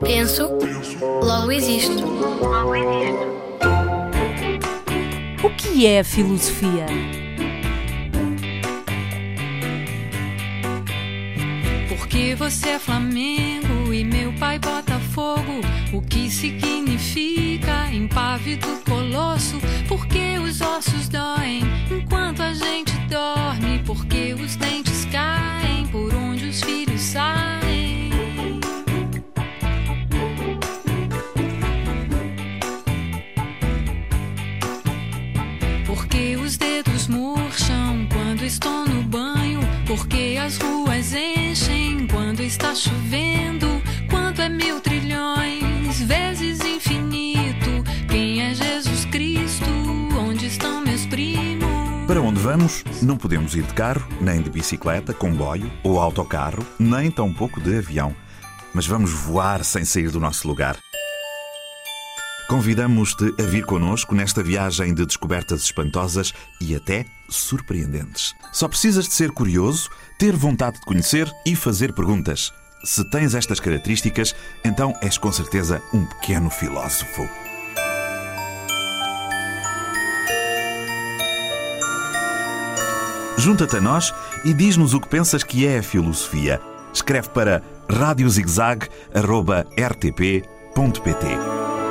Penso, logo existo. O que é a filosofia? Porque você é Flamengo e meu pai Botafogo. O que significa impávido colosso? Porque os dedos murcham quando estou no banho. Porque as ruas enchem quando está chovendo. Quanto é mil trilhões vezes infinito? Quem é Jesus Cristo? Onde estão meus primos? Para onde vamos, não podemos ir de carro, nem de bicicleta, comboio ou autocarro, nem tampouco de avião. Mas vamos voar sem sair do nosso lugar. Convidamos-te a vir connosco nesta viagem de descobertas espantosas e até surpreendentes. Só precisas de ser curioso, ter vontade de conhecer e fazer perguntas. Se tens estas características, então és com certeza um pequeno filósofo. Junta-te a nós e diz-nos o que pensas que é a filosofia. Escreve para radiozigzag.rtp.pt.